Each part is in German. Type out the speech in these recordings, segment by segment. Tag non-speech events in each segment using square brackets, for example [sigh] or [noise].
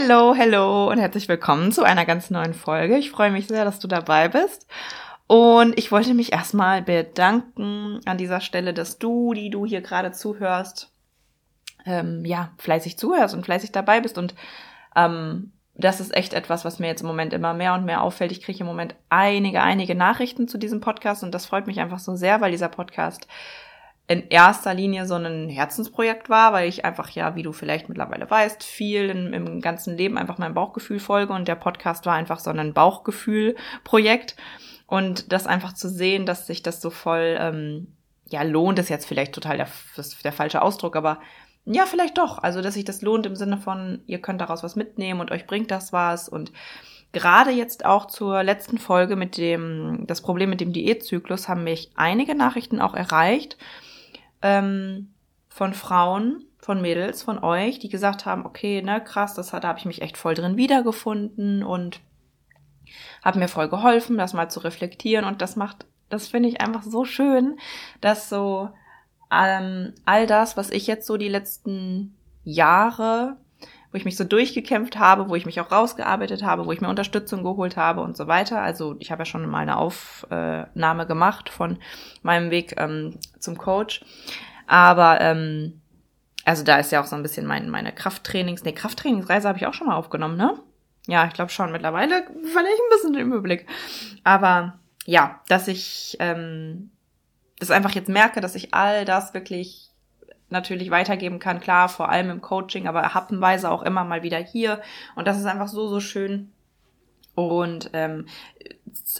Hello, hello und herzlich willkommen zu einer ganz neuen Folge. Ich freue mich sehr, dass du dabei bist. Und ich wollte mich erstmal bedanken an dieser Stelle, dass du, die du hier gerade zuhörst, ähm, ja, fleißig zuhörst und fleißig dabei bist. Und ähm, das ist echt etwas, was mir jetzt im Moment immer mehr und mehr auffällt. Ich kriege im Moment einige, einige Nachrichten zu diesem Podcast und das freut mich einfach so sehr, weil dieser Podcast in erster Linie so ein Herzensprojekt war, weil ich einfach ja, wie du vielleicht mittlerweile weißt, viel in, im ganzen Leben einfach meinem Bauchgefühl folge und der Podcast war einfach so ein Bauchgefühl-Projekt. Und das einfach zu sehen, dass sich das so voll, ähm, ja, lohnt, ist jetzt vielleicht total der, der falsche Ausdruck, aber ja, vielleicht doch. Also, dass sich das lohnt im Sinne von, ihr könnt daraus was mitnehmen und euch bringt das was. Und Gerade jetzt auch zur letzten Folge mit dem, das Problem mit dem Diätzyklus haben mich einige Nachrichten auch erreicht, ähm, von Frauen, von Mädels, von euch, die gesagt haben, okay, ne, krass, das hat, da habe ich mich echt voll drin wiedergefunden und habe mir voll geholfen, das mal zu reflektieren. Und das macht, das finde ich einfach so schön, dass so ähm, all das, was ich jetzt so die letzten Jahre, wo ich mich so durchgekämpft habe, wo ich mich auch rausgearbeitet habe, wo ich mir Unterstützung geholt habe und so weiter. Also ich habe ja schon mal eine Aufnahme gemacht von meinem Weg ähm, zum Coach. Aber ähm, also da ist ja auch so ein bisschen mein, meine Krafttrainings, nee, Krafttrainingsreise habe ich auch schon mal aufgenommen, ne? Ja, ich glaube schon. Mittlerweile verliere ich ein bisschen den Überblick. Aber ja, dass ich ähm, das einfach jetzt merke, dass ich all das wirklich natürlich weitergeben kann, klar, vor allem im Coaching, aber happenweise auch immer mal wieder hier. Und das ist einfach so, so schön. Und ähm,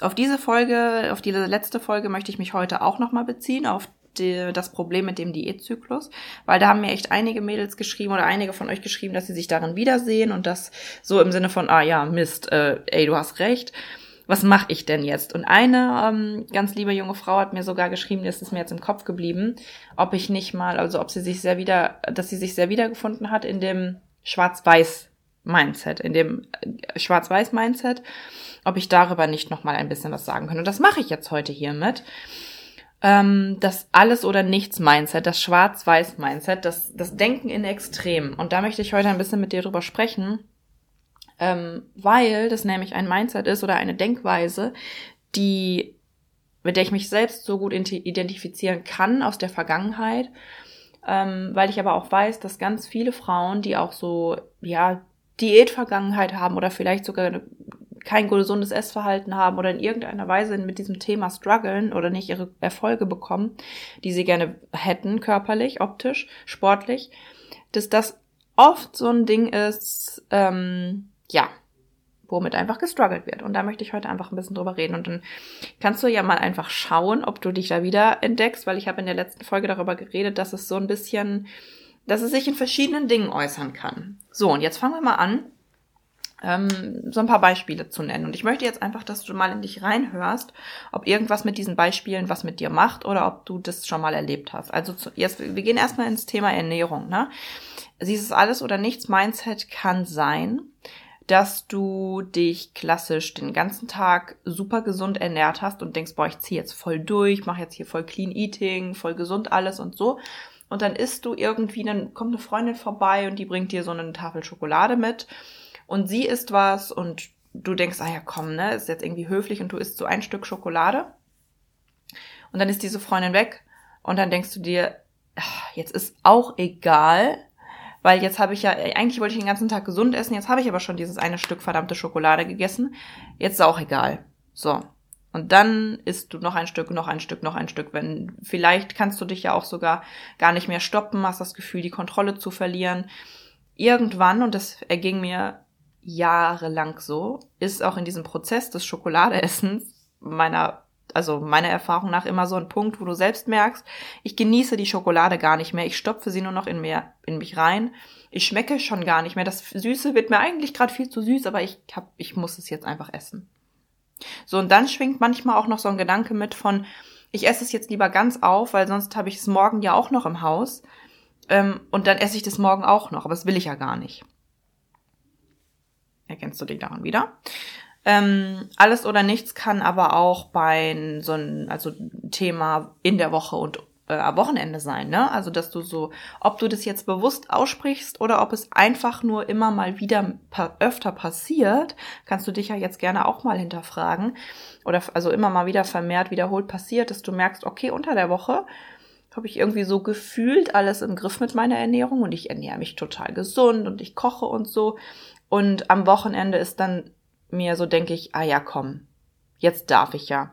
auf diese Folge, auf diese letzte Folge möchte ich mich heute auch nochmal beziehen, auf die, das Problem mit dem Diätzyklus, weil da haben mir echt einige Mädels geschrieben oder einige von euch geschrieben, dass sie sich darin wiedersehen und das so im Sinne von, ah ja, Mist, äh, ey, du hast recht was mache ich denn jetzt? Und eine ähm, ganz liebe junge Frau hat mir sogar geschrieben, das ist mir jetzt im Kopf geblieben, ob ich nicht mal, also ob sie sich sehr wieder, dass sie sich sehr wiedergefunden hat in dem Schwarz-Weiß Mindset, in dem äh, Schwarz-Weiß-Mindset, ob ich darüber nicht noch mal ein bisschen was sagen könnte. Und das mache ich jetzt heute hiermit. Ähm, das Alles- oder Nichts-Mindset, das Schwarz-Weiß-Mindset, das, das Denken in Extremen. Und da möchte ich heute ein bisschen mit dir drüber sprechen, ähm, weil das nämlich ein Mindset ist oder eine Denkweise, die mit der ich mich selbst so gut identifizieren kann aus der Vergangenheit, ähm, weil ich aber auch weiß, dass ganz viele Frauen, die auch so ja Diätvergangenheit haben oder vielleicht sogar kein gesundes Essverhalten haben oder in irgendeiner Weise mit diesem Thema strugglen oder nicht ihre Erfolge bekommen, die sie gerne hätten, körperlich, optisch, sportlich, dass das oft so ein Ding ist, ähm, ja, womit einfach gestruggelt wird. Und da möchte ich heute einfach ein bisschen drüber reden. Und dann kannst du ja mal einfach schauen, ob du dich da wieder entdeckst, weil ich habe in der letzten Folge darüber geredet, dass es so ein bisschen, dass es sich in verschiedenen Dingen äußern kann. So, und jetzt fangen wir mal an, ähm, so ein paar Beispiele zu nennen. Und ich möchte jetzt einfach, dass du mal in dich reinhörst, ob irgendwas mit diesen Beispielen was mit dir macht oder ob du das schon mal erlebt hast. Also zu, jetzt, wir gehen erstmal ins Thema Ernährung. Ne? Dieses alles oder nichts Mindset kann sein, dass du dich klassisch den ganzen Tag super gesund ernährt hast und denkst, boah, ich ziehe jetzt voll durch, mache jetzt hier voll Clean Eating, voll gesund alles und so. Und dann isst du irgendwie, dann kommt eine Freundin vorbei und die bringt dir so eine Tafel Schokolade mit und sie isst was und du denkst, ah ja, komm, ne, ist jetzt irgendwie höflich und du isst so ein Stück Schokolade. Und dann ist diese Freundin weg und dann denkst du dir, ach, jetzt ist auch egal, weil jetzt habe ich ja, eigentlich wollte ich den ganzen Tag gesund essen, jetzt habe ich aber schon dieses eine Stück verdammte Schokolade gegessen. Jetzt ist auch egal. So. Und dann isst du noch ein Stück, noch ein Stück, noch ein Stück. Wenn, vielleicht kannst du dich ja auch sogar gar nicht mehr stoppen, hast das Gefühl, die Kontrolle zu verlieren. Irgendwann, und das erging mir jahrelang so, ist auch in diesem Prozess des Schokoladeessens meiner also meiner Erfahrung nach immer so ein Punkt, wo du selbst merkst, ich genieße die Schokolade gar nicht mehr, ich stopfe sie nur noch in, mir, in mich rein Ich schmecke schon gar nicht mehr. Das Süße wird mir eigentlich gerade viel zu süß, aber ich hab, ich muss es jetzt einfach essen. So, und dann schwingt manchmal auch noch so ein Gedanke mit von, ich esse es jetzt lieber ganz auf, weil sonst habe ich es morgen ja auch noch im Haus. Ähm, und dann esse ich das morgen auch noch, aber das will ich ja gar nicht. Erkennst du dich daran wieder? Ähm, alles oder nichts kann aber auch bei so ein also Thema in der Woche und äh, am Wochenende sein, ne? Also dass du so, ob du das jetzt bewusst aussprichst oder ob es einfach nur immer mal wieder pa öfter passiert, kannst du dich ja jetzt gerne auch mal hinterfragen oder also immer mal wieder vermehrt wiederholt passiert, dass du merkst, okay, unter der Woche habe ich irgendwie so gefühlt alles im Griff mit meiner Ernährung und ich ernähre mich total gesund und ich koche und so. Und am Wochenende ist dann mir so, denke ich, ah ja, komm, jetzt darf ich ja.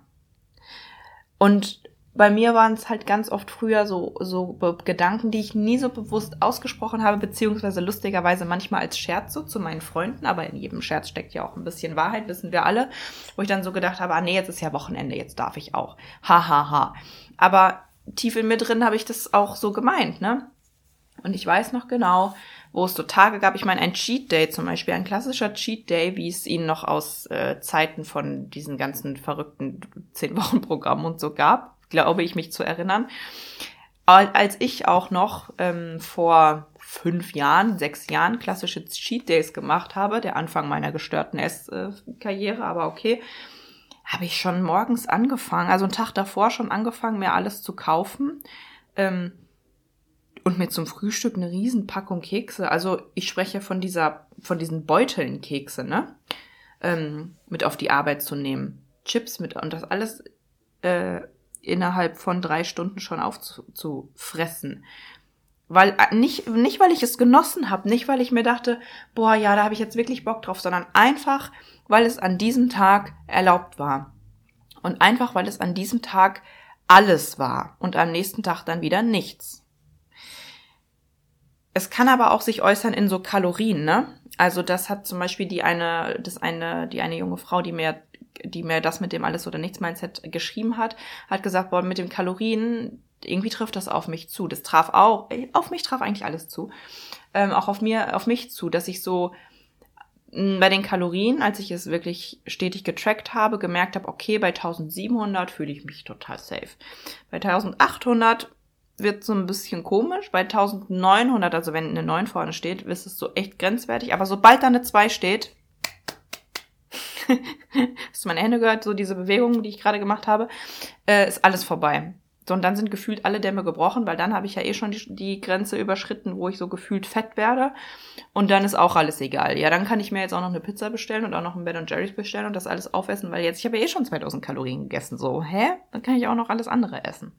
Und bei mir waren es halt ganz oft früher so, so Gedanken, die ich nie so bewusst ausgesprochen habe, beziehungsweise lustigerweise manchmal als Scherz so zu meinen Freunden, aber in jedem Scherz steckt ja auch ein bisschen Wahrheit, wissen wir alle, wo ich dann so gedacht habe, ah nee, jetzt ist ja Wochenende, jetzt darf ich auch. Ha, ha, ha. Aber tief in mir drin habe ich das auch so gemeint, ne? Und ich weiß noch genau, wo es so Tage gab. Ich meine, ein Cheat Day zum Beispiel, ein klassischer Cheat Day, wie es ihn noch aus äh, Zeiten von diesen ganzen verrückten zehn Wochen Programmen und so gab glaube ich, mich zu erinnern. Als ich auch noch ähm, vor fünf Jahren, sechs Jahren klassische Cheat Days gemacht habe, der Anfang meiner gestörten Esskarriere, aber okay, habe ich schon morgens angefangen, also einen Tag davor schon angefangen, mir alles zu kaufen. Ähm, und mir zum Frühstück eine Riesenpackung Kekse. Also ich spreche von dieser, von diesen Beuteln Kekse, ne? Ähm, mit auf die Arbeit zu nehmen. Chips mit und das alles äh, innerhalb von drei Stunden schon aufzufressen. Weil äh, nicht, nicht weil ich es genossen habe, nicht weil ich mir dachte, boah, ja, da habe ich jetzt wirklich Bock drauf, sondern einfach, weil es an diesem Tag erlaubt war. Und einfach, weil es an diesem Tag alles war und am nächsten Tag dann wieder nichts. Es kann aber auch sich äußern in so Kalorien, ne? Also das hat zum Beispiel die eine, das eine, die eine junge Frau, die mir die mir das mit dem alles oder nichts Mindset geschrieben hat, hat gesagt, boah, mit den Kalorien, irgendwie trifft das auf mich zu. Das traf auch, auf mich traf eigentlich alles zu. Ähm, auch auf mir, auf mich zu, dass ich so mm, bei den Kalorien, als ich es wirklich stetig getrackt habe, gemerkt habe, okay, bei 1700 fühle ich mich total safe. Bei 1800 wird so ein bisschen komisch. Bei 1900, also wenn eine 9 vorne steht, ist es so echt grenzwertig. Aber sobald da eine 2 steht, [laughs] hast du meine Hände gehört, so diese Bewegung, die ich gerade gemacht habe, äh, ist alles vorbei. So, und dann sind gefühlt alle Dämme gebrochen, weil dann habe ich ja eh schon die, die, Grenze überschritten, wo ich so gefühlt fett werde. Und dann ist auch alles egal. Ja, dann kann ich mir jetzt auch noch eine Pizza bestellen und auch noch ein Ben Jerry's bestellen und das alles aufessen, weil jetzt, ich habe ja eh schon 2000 Kalorien gegessen. So, hä? Dann kann ich auch noch alles andere essen.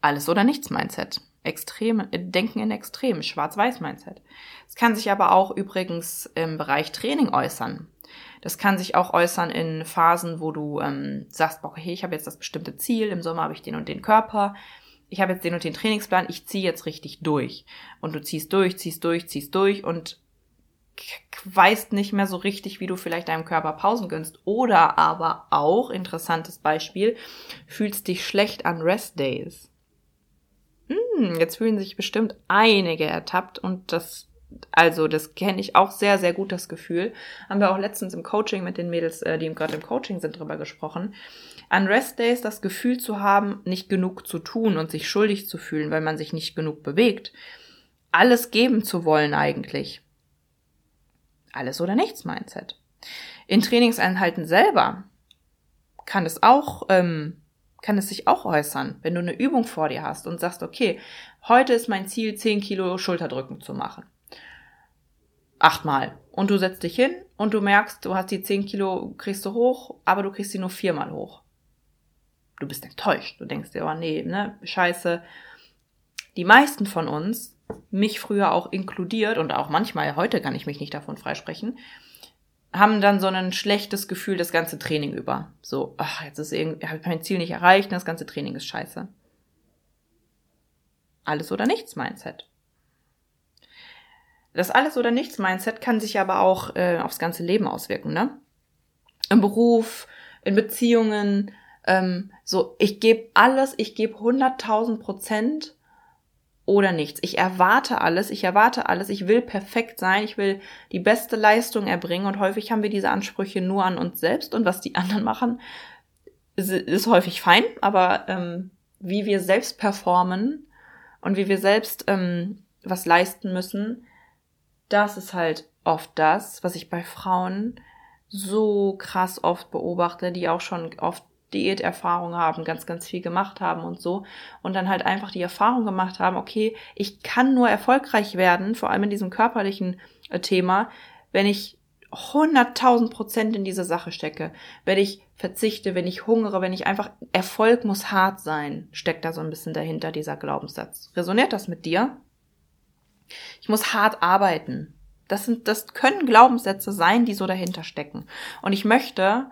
Alles oder nichts Mindset. Extrem, Denken in Extremen, Schwarz-Weiß-Mindset. Es kann sich aber auch übrigens im Bereich Training äußern. Das kann sich auch äußern in Phasen, wo du ähm, sagst, okay, ich habe jetzt das bestimmte Ziel, im Sommer habe ich den und den Körper, ich habe jetzt den und den Trainingsplan, ich ziehe jetzt richtig durch. Und du ziehst durch, ziehst durch, ziehst durch und weißt nicht mehr so richtig, wie du vielleicht deinem Körper Pausen gönnst. Oder aber auch, interessantes Beispiel, fühlst dich schlecht an Rest Days. Hm, jetzt fühlen sich bestimmt einige ertappt und das also das kenne ich auch sehr, sehr gut, das Gefühl. Haben wir auch letztens im Coaching mit den Mädels, äh, die gerade im Coaching sind, drüber gesprochen. An Rest Days das Gefühl zu haben, nicht genug zu tun und sich schuldig zu fühlen, weil man sich nicht genug bewegt. Alles geben zu wollen eigentlich. Alles oder nichts Mindset. In Trainingseinheiten selber kann es auch, ähm, kann es sich auch äußern, wenn du eine Übung vor dir hast und sagst, okay, heute ist mein Ziel, 10 Kilo Schulterdrücken zu machen achtmal. Und du setzt dich hin und du merkst, du hast die zehn Kilo, kriegst du hoch, aber du kriegst sie nur viermal hoch. Du bist enttäuscht. Du denkst dir, oh nee, ne, scheiße. Die meisten von uns, mich früher auch inkludiert und auch manchmal, heute kann ich mich nicht davon freisprechen, haben dann so ein schlechtes Gefühl das ganze Training über. So, ach, jetzt ist irgendwie, habe ich mein Ziel nicht erreicht das ganze Training ist scheiße. Alles oder nichts Mindset. Das alles oder nichts Mindset kann sich aber auch äh, aufs ganze Leben auswirken, ne? Im Beruf, in Beziehungen, ähm, so, ich gebe alles, ich gebe 100.000 Prozent oder nichts. Ich erwarte alles, ich erwarte alles, ich will perfekt sein, ich will die beste Leistung erbringen und häufig haben wir diese Ansprüche nur an uns selbst und was die [laughs] anderen machen, ist, ist häufig fein, aber ähm, wie wir selbst performen und wie wir selbst ähm, was leisten müssen, das ist halt oft das, was ich bei Frauen so krass oft beobachte, die auch schon oft Diäterfahrung haben, ganz, ganz viel gemacht haben und so. Und dann halt einfach die Erfahrung gemacht haben, okay, ich kann nur erfolgreich werden, vor allem in diesem körperlichen äh, Thema, wenn ich 100.000 Prozent in diese Sache stecke, wenn ich verzichte, wenn ich hungere, wenn ich einfach, Erfolg muss hart sein, steckt da so ein bisschen dahinter dieser Glaubenssatz. Resoniert das mit dir? Ich muss hart arbeiten. Das sind, das können Glaubenssätze sein, die so dahinter stecken. Und ich möchte,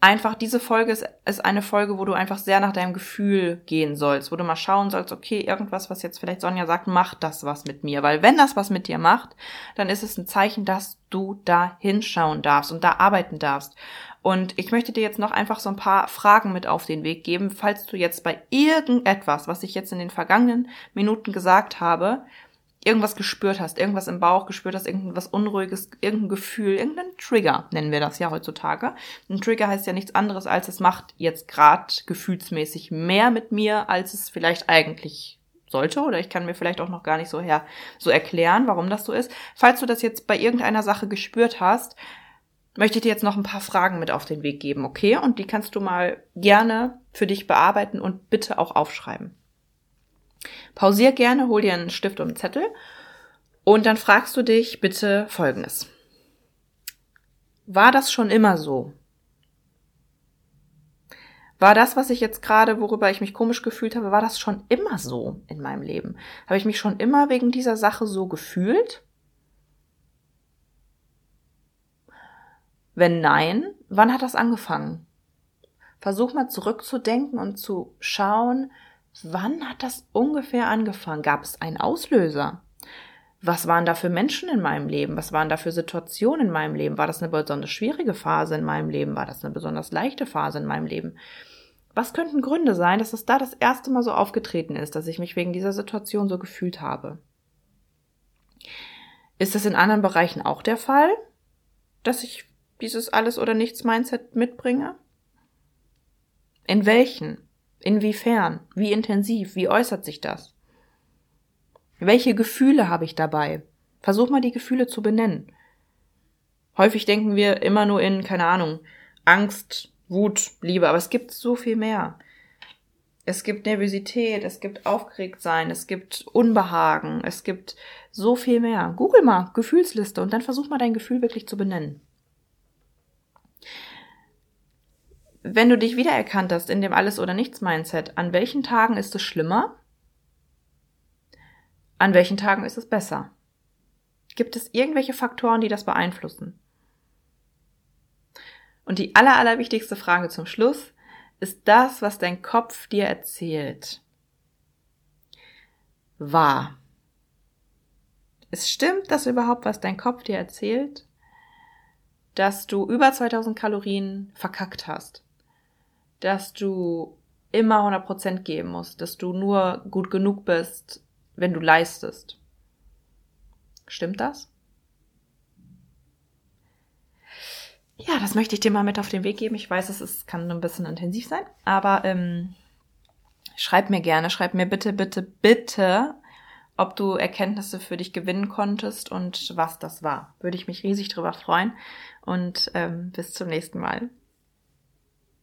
einfach, diese Folge ist, ist eine Folge, wo du einfach sehr nach deinem Gefühl gehen sollst, wo du mal schauen sollst, okay, irgendwas, was jetzt vielleicht Sonja sagt, macht das was mit mir. Weil wenn das was mit dir macht, dann ist es ein Zeichen, dass du da hinschauen darfst und da arbeiten darfst. Und ich möchte dir jetzt noch einfach so ein paar Fragen mit auf den Weg geben, falls du jetzt bei irgendetwas, was ich jetzt in den vergangenen Minuten gesagt habe, irgendwas gespürt hast, irgendwas im Bauch gespürt hast, irgendwas Unruhiges, irgendein Gefühl, irgendein Trigger, nennen wir das ja heutzutage. Ein Trigger heißt ja nichts anderes, als es macht jetzt gerade gefühlsmäßig mehr mit mir, als es vielleicht eigentlich sollte oder ich kann mir vielleicht auch noch gar nicht so her so erklären, warum das so ist. Falls du das jetzt bei irgendeiner Sache gespürt hast, möchte ich dir jetzt noch ein paar Fragen mit auf den Weg geben, okay? Und die kannst du mal gerne für dich bearbeiten und bitte auch aufschreiben. Pausier gerne, hol dir einen Stift und einen Zettel und dann fragst du dich bitte Folgendes. War das schon immer so? War das, was ich jetzt gerade, worüber ich mich komisch gefühlt habe, war das schon immer so in meinem Leben? Habe ich mich schon immer wegen dieser Sache so gefühlt? Wenn nein, wann hat das angefangen? Versuch mal zurückzudenken und zu schauen, Wann hat das ungefähr angefangen? Gab es einen Auslöser? Was waren da für Menschen in meinem Leben? Was waren da für Situationen in meinem Leben? War das eine besonders schwierige Phase in meinem Leben? War das eine besonders leichte Phase in meinem Leben? Was könnten Gründe sein, dass es da das erste Mal so aufgetreten ist, dass ich mich wegen dieser Situation so gefühlt habe? Ist es in anderen Bereichen auch der Fall, dass ich dieses Alles- oder Nichts-Mindset mitbringe? In welchen? Inwiefern? Wie intensiv? Wie äußert sich das? Welche Gefühle habe ich dabei? Versuch mal die Gefühle zu benennen. Häufig denken wir immer nur in, keine Ahnung, Angst, Wut, Liebe, aber es gibt so viel mehr. Es gibt Nervosität, es gibt Aufgeregtsein, es gibt Unbehagen, es gibt so viel mehr. Google mal Gefühlsliste und dann versuch mal dein Gefühl wirklich zu benennen. Wenn du dich wiedererkannt hast in dem Alles- oder Nichts-Mindset, an welchen Tagen ist es schlimmer? An welchen Tagen ist es besser? Gibt es irgendwelche Faktoren, die das beeinflussen? Und die aller, allerwichtigste Frage zum Schluss, ist das, was dein Kopf dir erzählt, wahr? Es stimmt das überhaupt, was dein Kopf dir erzählt? Dass du über 2000 Kalorien verkackt hast dass du immer 100% geben musst, dass du nur gut genug bist, wenn du leistest. Stimmt das? Ja, das möchte ich dir mal mit auf den Weg geben. Ich weiß, es ist, kann ein bisschen intensiv sein, aber ähm, schreib mir gerne, schreib mir bitte, bitte, bitte, ob du Erkenntnisse für dich gewinnen konntest und was das war. Würde ich mich riesig drüber freuen. Und ähm, bis zum nächsten Mal.